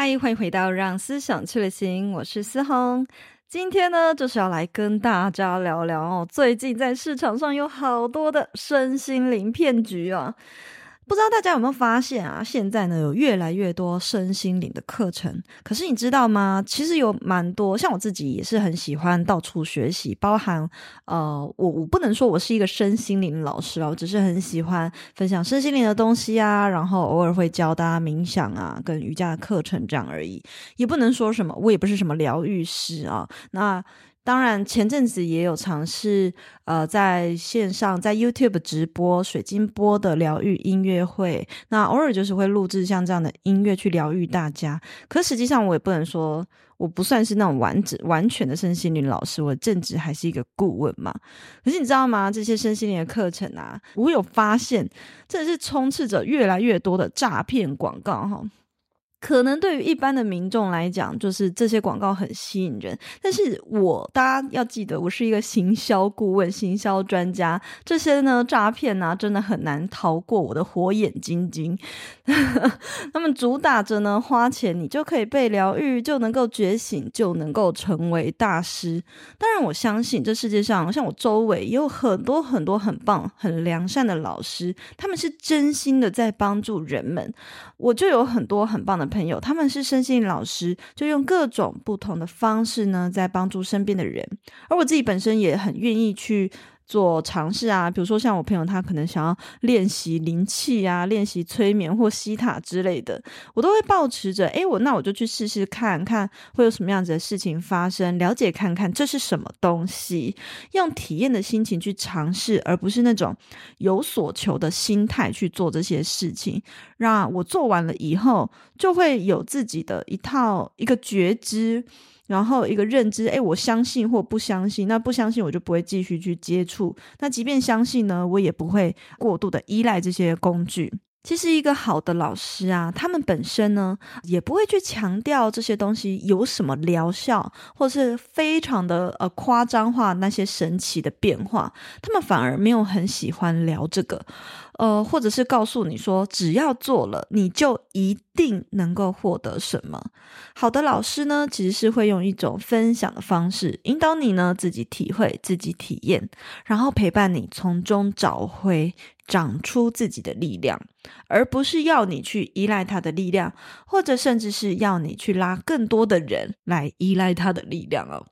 嗨，欢迎回到《让思想去旅行》，我是思红。今天呢，就是要来跟大家聊聊哦，最近在市场上有好多的身心灵骗局啊。不知道大家有没有发现啊？现在呢，有越来越多身心灵的课程。可是你知道吗？其实有蛮多，像我自己也是很喜欢到处学习，包含呃，我我不能说我是一个身心灵老师啊，我只是很喜欢分享身心灵的东西啊，然后偶尔会教大家冥想啊，跟瑜伽的课程这样而已。也不能说什么，我也不是什么疗愈师啊。那。当然，前阵子也有尝试，呃，在线上在 YouTube 直播水晶波的疗愈音乐会。那偶尔就是会录制像这样的音乐去疗愈大家。可实际上，我也不能说我不算是那种完整完全的身心灵老师，我正职还是一个顾问嘛。可是你知道吗？这些身心灵的课程啊，我有发现，真的是充斥着越来越多的诈骗广告哈。可能对于一般的民众来讲，就是这些广告很吸引人。但是我大家要记得，我是一个行销顾问、行销专家，这些呢诈骗啊，真的很难逃过我的火眼金睛。他们主打着呢，花钱你就可以被疗愈，就能够觉醒，就能够成为大师。当然，我相信这世界上，像我周围也有很多很多很棒、很良善的老师，他们是真心的在帮助人们。我就有很多很棒的。朋友，他们是身心老师，就用各种不同的方式呢，在帮助身边的人。而我自己本身也很愿意去。做尝试啊，比如说像我朋友，他可能想要练习灵气啊，练习催眠或西塔之类的，我都会抱持着，诶，我那我就去试试看看会有什么样子的事情发生，了解看看这是什么东西，用体验的心情去尝试，而不是那种有所求的心态去做这些事情。让我做完了以后，就会有自己的一套一个觉知。然后一个认知，诶，我相信或不相信，那不相信我就不会继续去接触。那即便相信呢，我也不会过度的依赖这些工具。其实一个好的老师啊，他们本身呢，也不会去强调这些东西有什么疗效，或是非常的呃夸张化那些神奇的变化。他们反而没有很喜欢聊这个。呃，或者是告诉你说，只要做了，你就一定能够获得什么。好的老师呢，其实是会用一种分享的方式，引导你呢自己体会、自己体验，然后陪伴你从中找回、长出自己的力量，而不是要你去依赖他的力量，或者甚至是要你去拉更多的人来依赖他的力量哦。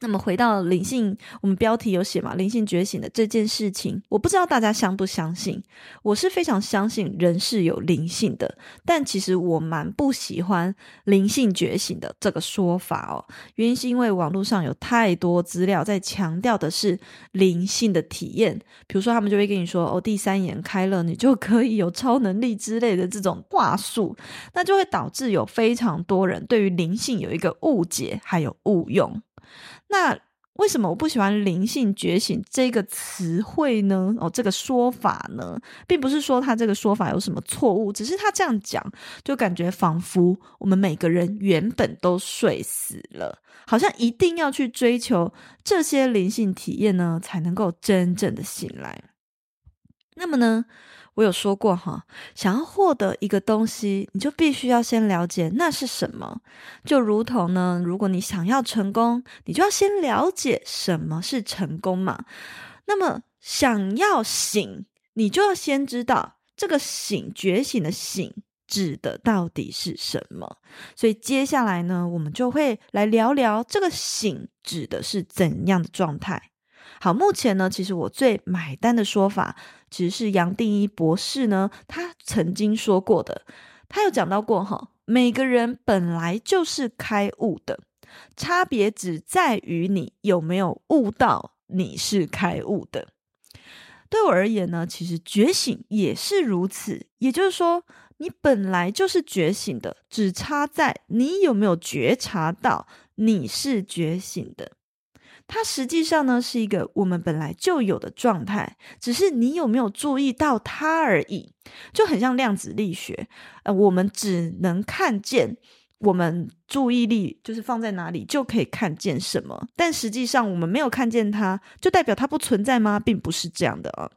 那么回到灵性，我们标题有写嘛？灵性觉醒的这件事情，我不知道大家相不相信。我是非常相信人是有灵性的，但其实我蛮不喜欢灵性觉醒的这个说法哦。原因是因为网络上有太多资料在强调的是灵性的体验，比如说他们就会跟你说哦，第三眼开了，你就可以有超能力之类的这种话术，那就会导致有非常多人对于灵性有一个误解，还有误用。那为什么我不喜欢“灵性觉醒”这个词汇呢？哦，这个说法呢，并不是说他这个说法有什么错误，只是他这样讲，就感觉仿佛我们每个人原本都睡死了，好像一定要去追求这些灵性体验呢，才能够真正的醒来。那么呢？我有说过哈，想要获得一个东西，你就必须要先了解那是什么。就如同呢，如果你想要成功，你就要先了解什么是成功嘛。那么想要醒，你就要先知道这个醒，觉醒的醒指的到底是什么。所以接下来呢，我们就会来聊聊这个醒指的是怎样的状态。好，目前呢，其实我最买单的说法，其实是杨定一博士呢，他曾经说过的，他有讲到过哈，每个人本来就是开悟的，差别只在于你有没有悟到你是开悟的。对我而言呢，其实觉醒也是如此，也就是说，你本来就是觉醒的，只差在你有没有觉察到你是觉醒的。它实际上呢，是一个我们本来就有的状态，只是你有没有注意到它而已。就很像量子力学，呃，我们只能看见我们注意力就是放在哪里就可以看见什么，但实际上我们没有看见它，就代表它不存在吗？并不是这样的啊。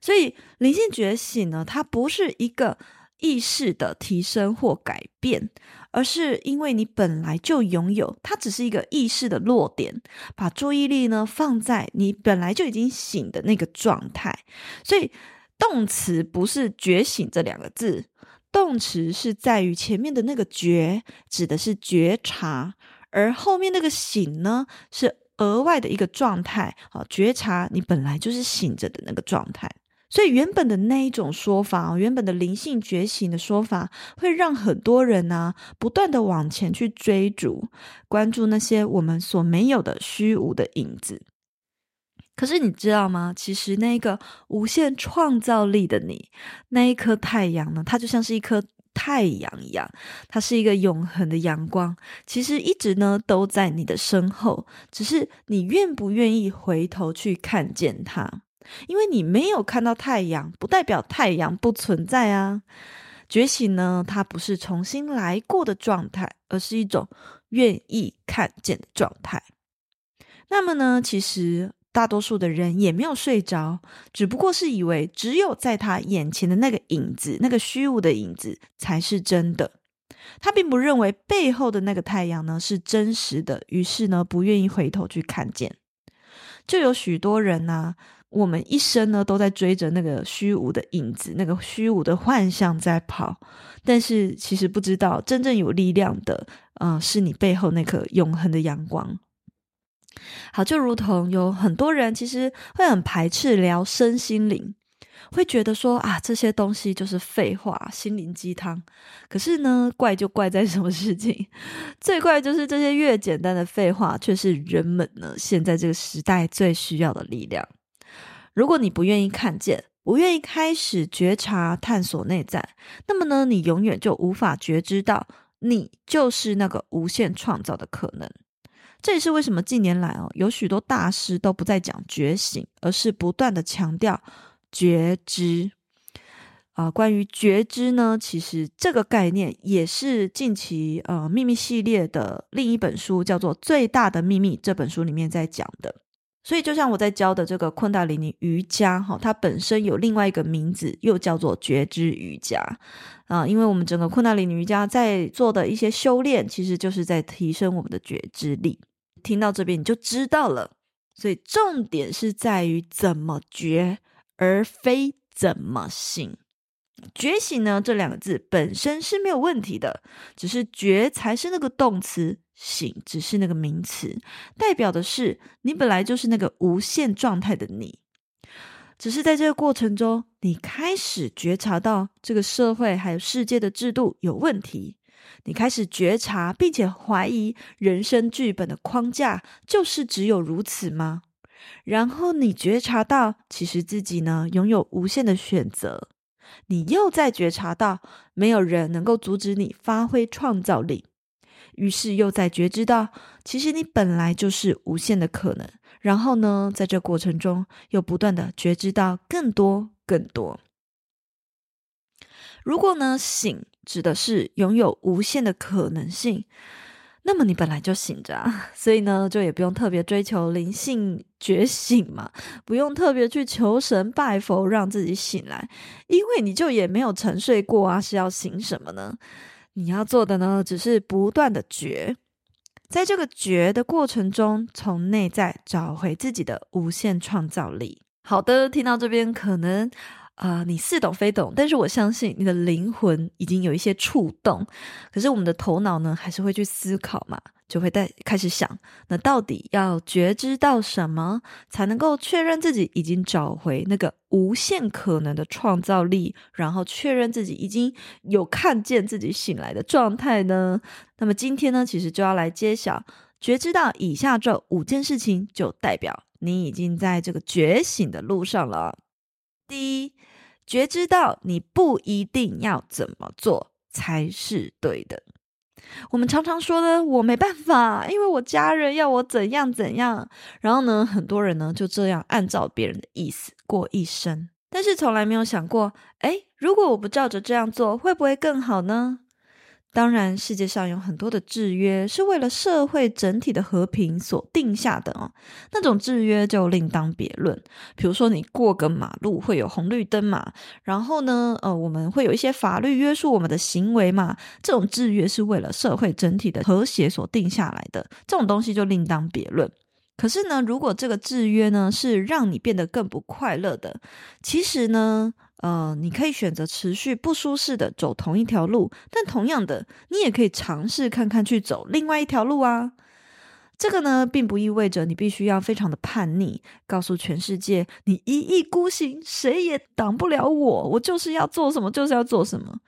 所以灵性觉醒呢，它不是一个意识的提升或改变，而是因为你本来就拥有，它只是一个意识的落点，把注意力呢放在你本来就已经醒的那个状态。所以动词不是觉醒这两个字，动词是在于前面的那个觉，指的是觉察，而后面那个醒呢，是额外的一个状态啊，觉察你本来就是醒着的那个状态。所以原本的那一种说法，原本的灵性觉醒的说法，会让很多人呢、不断的往前去追逐，关注那些我们所没有的虚无的影子。可是你知道吗？其实那个无限创造力的你，那一颗太阳呢，它就像是一颗太阳一样，它是一个永恒的阳光，其实一直呢都在你的身后，只是你愿不愿意回头去看见它。因为你没有看到太阳，不代表太阳不存在啊。觉醒呢，它不是重新来过的状态，而是一种愿意看见的状态。那么呢，其实大多数的人也没有睡着，只不过是以为只有在他眼前的那个影子，那个虚无的影子才是真的。他并不认为背后的那个太阳呢是真实的，于是呢，不愿意回头去看见。就有许多人呢、我们一生呢都在追着那个虚无的影子，那个虚无的幻象在跑，但是其实不知道真正有力量的，嗯、是你背后那颗永恒的阳光。好，就如同有很多人其实会很排斥聊身心灵，会觉得说啊，这些东西就是废话、心灵鸡汤。可是呢，怪就怪在什么事情？最怪就是这些越简单的废话，却是人们呢现在这个时代最需要的力量。如果你不愿意看见，不愿意开始觉察、探索内在，那么呢，你永远就无法觉知到你就是那个无限创造的可能。这也是为什么近年来哦，有许多大师都不再讲觉醒，而是不断的强调觉知。啊、关于觉知呢，其实这个概念也是近期呃秘密系列的另一本书，叫做《最大的秘密》这本书里面在讲的。所以，就像我在教的这个昆达里尼瑜伽，哈，它本身有另外一个名字，又叫做觉知瑜伽啊。因为我们整个昆达里尼瑜伽在做的一些修炼，其实就是在提升我们的觉知力。听到这边你就知道了。所以，重点是在于怎么觉，而非怎么醒。觉醒呢，这两个字本身是没有问题的，只是觉才是那个动词。醒只是那个名词，代表的是你本来就是那个无限状态的你，只是在这个过程中，你开始觉察到这个社会还有世界的制度有问题，你开始觉察并且怀疑人生剧本的框架就是只有如此吗？然后你觉察到其实自己呢拥有无限的选择，你又在觉察到没有人能够阻止你发挥创造力。于是又在觉知到，其实你本来就是无限的可能。然后呢，在这过程中又不断的觉知到更多更多。如果呢，醒指的是拥有无限的可能性，那么你本来就醒着啊，所以呢，就也不用特别追求灵性觉醒嘛，不用特别去求神拜佛让自己醒来，因为你就也没有沉睡过啊，是要醒什么呢？你要做的呢，只是不断的觉，在这个觉的过程中，从内在找回自己的无限创造力。好的，听到这边，可能啊、你似懂非懂，但是我相信你的灵魂已经有一些触动。可是我们的头脑呢，还是会去思考嘛。就会在开始想，那到底要觉知到什么，才能够确认自己已经找回那个无限可能的创造力，然后确认自己已经有看见自己醒来的状态呢？那么今天呢，其实就要来揭晓，觉知到以下这五件事情，就代表你已经在这个觉醒的路上了。第一，觉知到你不一定要怎么做才是对的。我们常常说的，我没办法，因为我家人要我怎样怎样。然后呢，很多人呢就这样按照别人的意思过一生，但是从来没有想过，哎，如果我不照着这样做，会不会更好呢？当然，世界上有很多的制约是为了社会整体的和平所定下的哦。那种制约就另当别论。比如说，你过个马路会有红绿灯嘛，然后呢，呃，我们会有一些法律约束我们的行为嘛。这种制约是为了社会整体的和谐所定下来的，这种东西就另当别论。可是呢，如果这个制约呢是让你变得更不快乐的，其实呢。呃，你可以选择持续不舒适的走同一条路，但同样的，你也可以尝试看看去走另外一条路啊。这个呢，并不意味着你必须要非常的叛逆，告诉全世界你一意孤行，谁也挡不了我，我就是要做什么就是要做什么，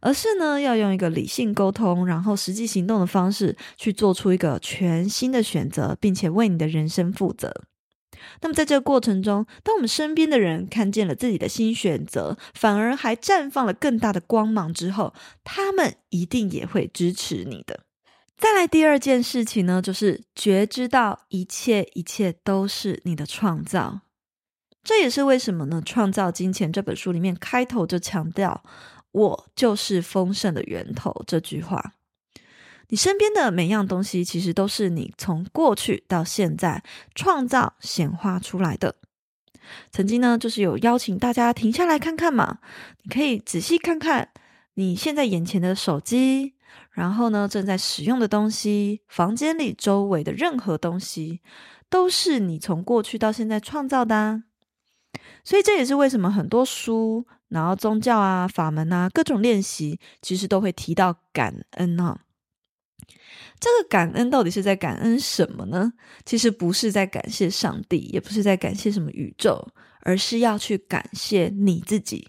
而是呢，要用一个理性沟通，然后实际行动的方式去做出一个全新的选择，并且为你的人生负责。那么，在这个过程中，当我们身边的人看见了自己的新选择，反而还绽放了更大的光芒之后，他们一定也会支持你的。再来第二件事情呢，就是觉知到一切一切都是你的创造。这也是为什么呢？《创造金钱》这本书里面开头就强调“我就是丰盛的源头”这句话。你身边的每样东西，其实都是你从过去到现在创造显化出来的。曾经呢，就是有邀请大家停下来看看嘛，你可以仔细看看你现在眼前的手机，然后呢，正在使用的东西，房间里周围的任何东西，都是你从过去到现在创造的啊。所以这也是为什么很多书，然后宗教啊、法门啊、各种练习，其实都会提到感恩啊。这个感恩到底是在感恩什么呢？其实不是在感谢上帝，也不是在感谢什么宇宙，而是要去感谢你自己。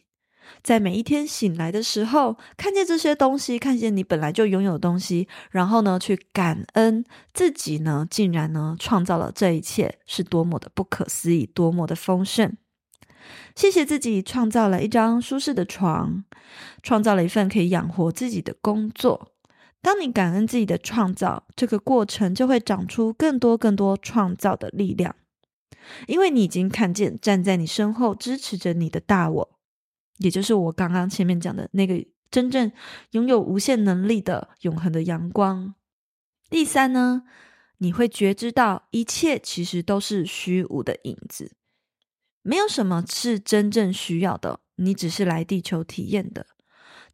在每一天醒来的时候，看见这些东西，看见你本来就拥有的东西，然后呢，去感恩自己呢，竟然呢创造了这一切，是多么的不可思议，多么的丰盛。谢谢自己创造了一张舒适的床，创造了一份可以养活自己的工作。当你感恩自己的创造，这个过程就会长出更多更多创造的力量，因为你已经看见站在你身后支持着你的大我，也就是我刚刚前面讲的那个真正拥有无限能力的永恒的阳光。第三呢，你会觉知到一切其实都是虚无的影子，没有什么是真正需要的，你只是来地球体验的。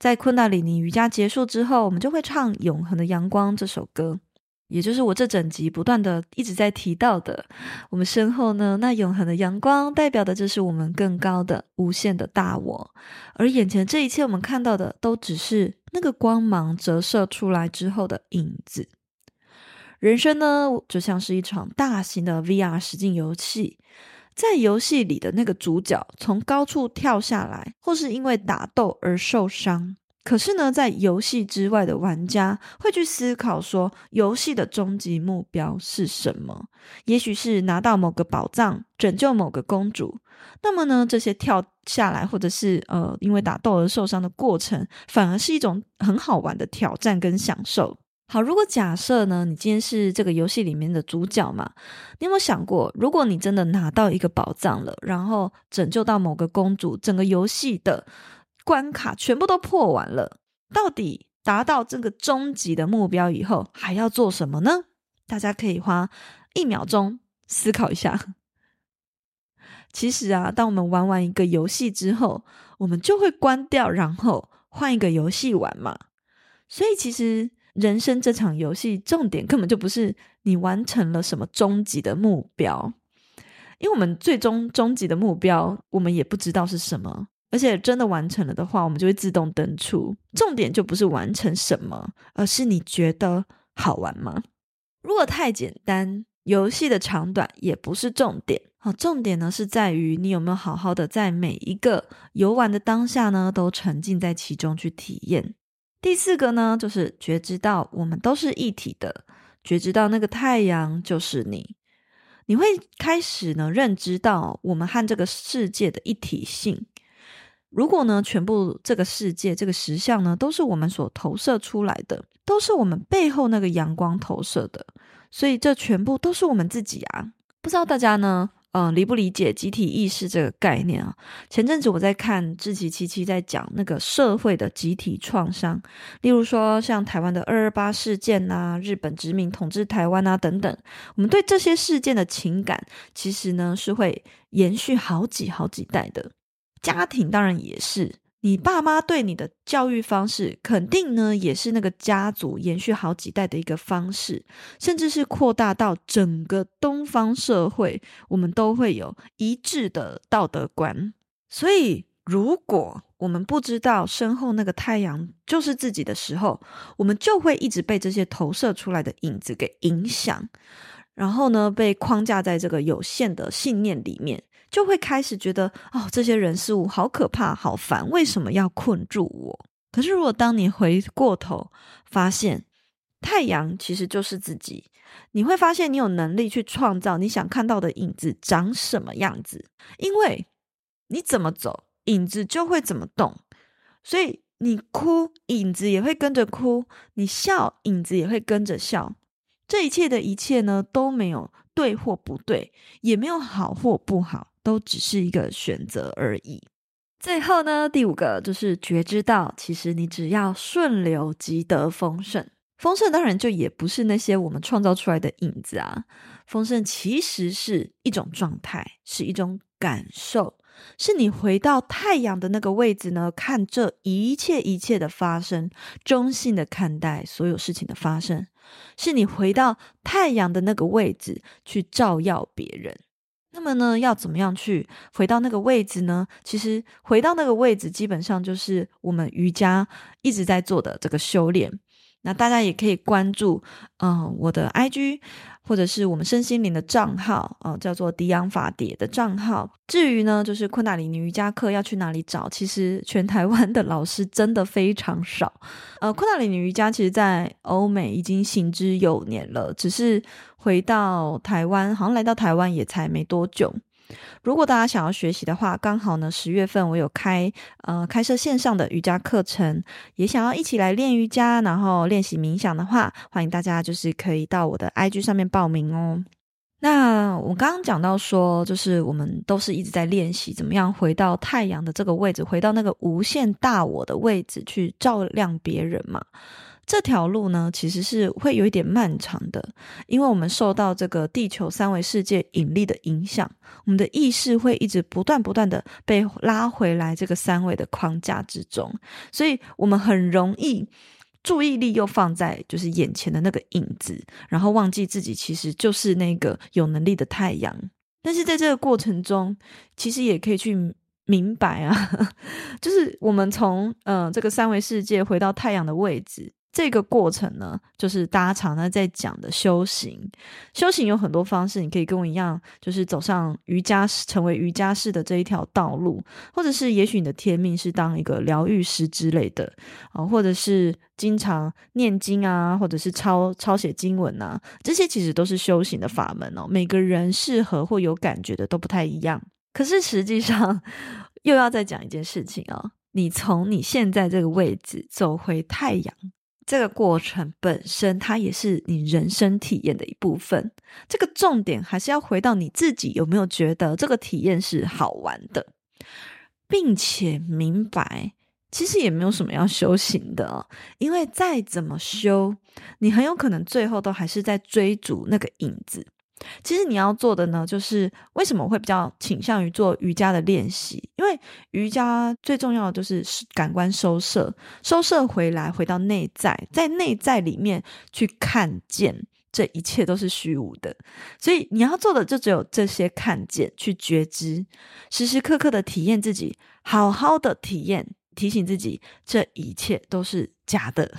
在昆达里尼瑜伽结束之后，我们就会唱《永恒的阳光》这首歌，也就是我这整集不断的一直在提到的。我们身后呢，那永恒的阳光代表的就是我们更高的无限的大我，而眼前这一切我们看到的，都只是那个光芒折射出来之后的影子。人生呢，就像是一场大型的 VR 实境游戏。在游戏里的那个主角从高处跳下来，或是因为打斗而受伤。可是呢，在游戏之外的玩家会去思考说，游戏的终极目标是什么？也许是拿到某个宝藏，拯救某个公主。那么呢，这些跳下来或者是呃因为打斗而受伤的过程，反而是一种很好玩的挑战跟享受。好，如果假设呢，你今天是这个游戏里面的主角嘛，你有没有想过，如果你真的拿到一个宝藏了，然后拯救到某个公主，整个游戏的关卡全部都破完了，到底达到这个终极的目标以后，还要做什么呢？大家可以花一秒钟思考一下。其实啊，当我们玩完一个游戏之后，我们就会关掉，然后换一个游戏玩嘛。所以其实。人生这场游戏，重点根本就不是你完成了什么终极的目标，因为我们最终终极的目标，我们也不知道是什么。而且真的完成了的话，我们就会自动登出。重点就不是完成什么，而是你觉得好玩吗？如果太简单，游戏的长短也不是重点。好，重点呢是在于你有没有好好的在每一个游玩的当下呢，都沉浸在其中去体验。第四个呢，就是觉知到我们都是一体的，觉知到那个太阳就是你，你会开始呢认知到我们和这个世界的一体性。如果呢，全部这个世界这个实相呢，都是我们所投射出来的，都是我们背后那个阳光投射的，所以这全部都是我们自己啊！不知道大家呢，嗯，理不理解集体意识这个概念啊？前阵子我在看志奇七七在讲那个社会的集体创伤，例如说像台湾的二二八事件呐、日本殖民统治台湾啊等等，我们对这些事件的情感，其实呢是会延续好几好几代的。家庭当然也是，你爸妈对你的教育方式，肯定呢也是那个家族延续好几代的一个方式，甚至是扩大到整个东方社会，我们都会有一致的道德观。所以，如果我们不知道身后那个太阳就是自己的时候，我们就会一直被这些投射出来的影子给影响，然后呢，被框架在这个有限的信念里面。就会开始觉得哦，这些人事物好可怕、好烦，为什么要困住我？可是，如果当你回过头发现太阳其实就是自己，你会发现你有能力去创造你想看到的影子长什么样子，因为你怎么走，影子就会怎么动。所以你哭，影子也会跟着哭；你笑，影子也会跟着笑。这一切的一切呢，都没有对或不对，也没有好或不好。都只是一个选择而已。最后呢，第五个就是觉知到，其实你只要顺流即得丰盛。丰盛当然就也不是那些我们创造出来的影子啊。丰盛其实是一种状态，是一种感受，是你回到太阳的那个位置呢，看这一切一切的发生，中性的看待所有事情的发生，是你回到太阳的那个位置去照耀别人。那么呢，要怎么样去回到那个位置呢？其实回到那个位置，基本上就是我们瑜伽一直在做的这个修炼。那大家也可以关注，嗯、我的 IG 或者是我们身心灵的账号，啊、呃，叫做迪昂法蝶的账号。至于呢，就是昆达里尼瑜伽课要去哪里找？其实全台湾的老师真的非常少。呃，昆达里尼瑜伽其实在欧美已经行之有年了，只是回到台湾，好像来到台湾也才没多久。如果大家想要学习的话，刚好呢，十月份我有开呃开设线上的瑜伽课程，也想要一起来练瑜伽，然后练习冥想的话，欢迎大家就是可以到我的 IG 上面报名哦。那我刚刚讲到说，就是我们都是一直在练习怎么样回到太阳的这个位置，回到那个无限大我的位置去照亮别人嘛。这条路呢，其实是会有一点漫长的，因为我们受到这个地球三维世界引力的影响，我们的意识会一直不断不断的被拉回来这个三维的框架之中，所以我们很容易注意力又放在就是眼前的那个影子，然后忘记自己其实就是那个有能力的太阳。但是在这个过程中，其实也可以去明白啊，就是我们从嗯、呃、这个三维世界回到太阳的位置。这个过程呢，就是大家常常在讲的修行。修行有很多方式，你可以跟我一样，就是走上瑜伽师，成为瑜伽师的这一条道路，或者是也许你的天命是当一个疗愈师之类的啊，或者是经常念经啊，或者是抄抄写经文啊，这些其实都是修行的法门哦。每个人适合或有感觉的都不太一样。可是实际上，又要再讲一件事情哦，你从你现在这个位置走回太阳。这个过程本身，它也是你人生体验的一部分。这个重点还是要回到你自己有没有觉得这个体验是好玩的，并且明白，其实也没有什么要修行的，因为再怎么修，你很有可能最后都还是在追逐那个影子。其实你要做的呢，就是为什么会比较倾向于做瑜伽的练习？因为瑜伽最重要的就是感官收摄，收摄回来，回到内在，在内在里面去看见这一切都是虚无的。所以你要做的就只有这些看见，去觉知，时时刻刻的体验自己，好好的体验，提醒自己这一切都是假的。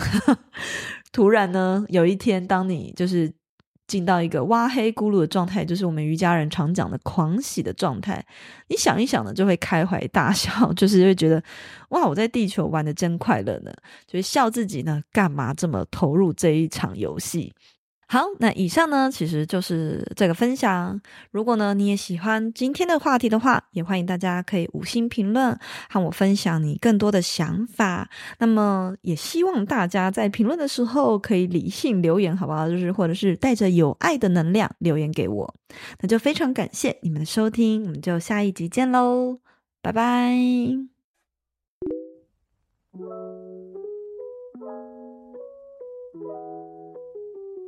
突然呢，有一天当你就是。进到一个挖黑咕噜的状态，就是我们瑜伽人常讲的狂喜的状态。你想一想呢，就会开怀大笑，就是会觉得哇，我在地球玩的真快乐呢，就是笑自己呢，干嘛这么投入这一场游戏？好，那以上呢，其实就是这个分享。如果呢，你也喜欢今天的话题的话，也欢迎大家可以五星评论，和我分享你更多的想法。那么，也希望大家在评论的时候可以理性留言，好不好？就是或者是带着有爱的能量留言给我。那就非常感谢你们的收听，我们就下一集见喽，拜拜。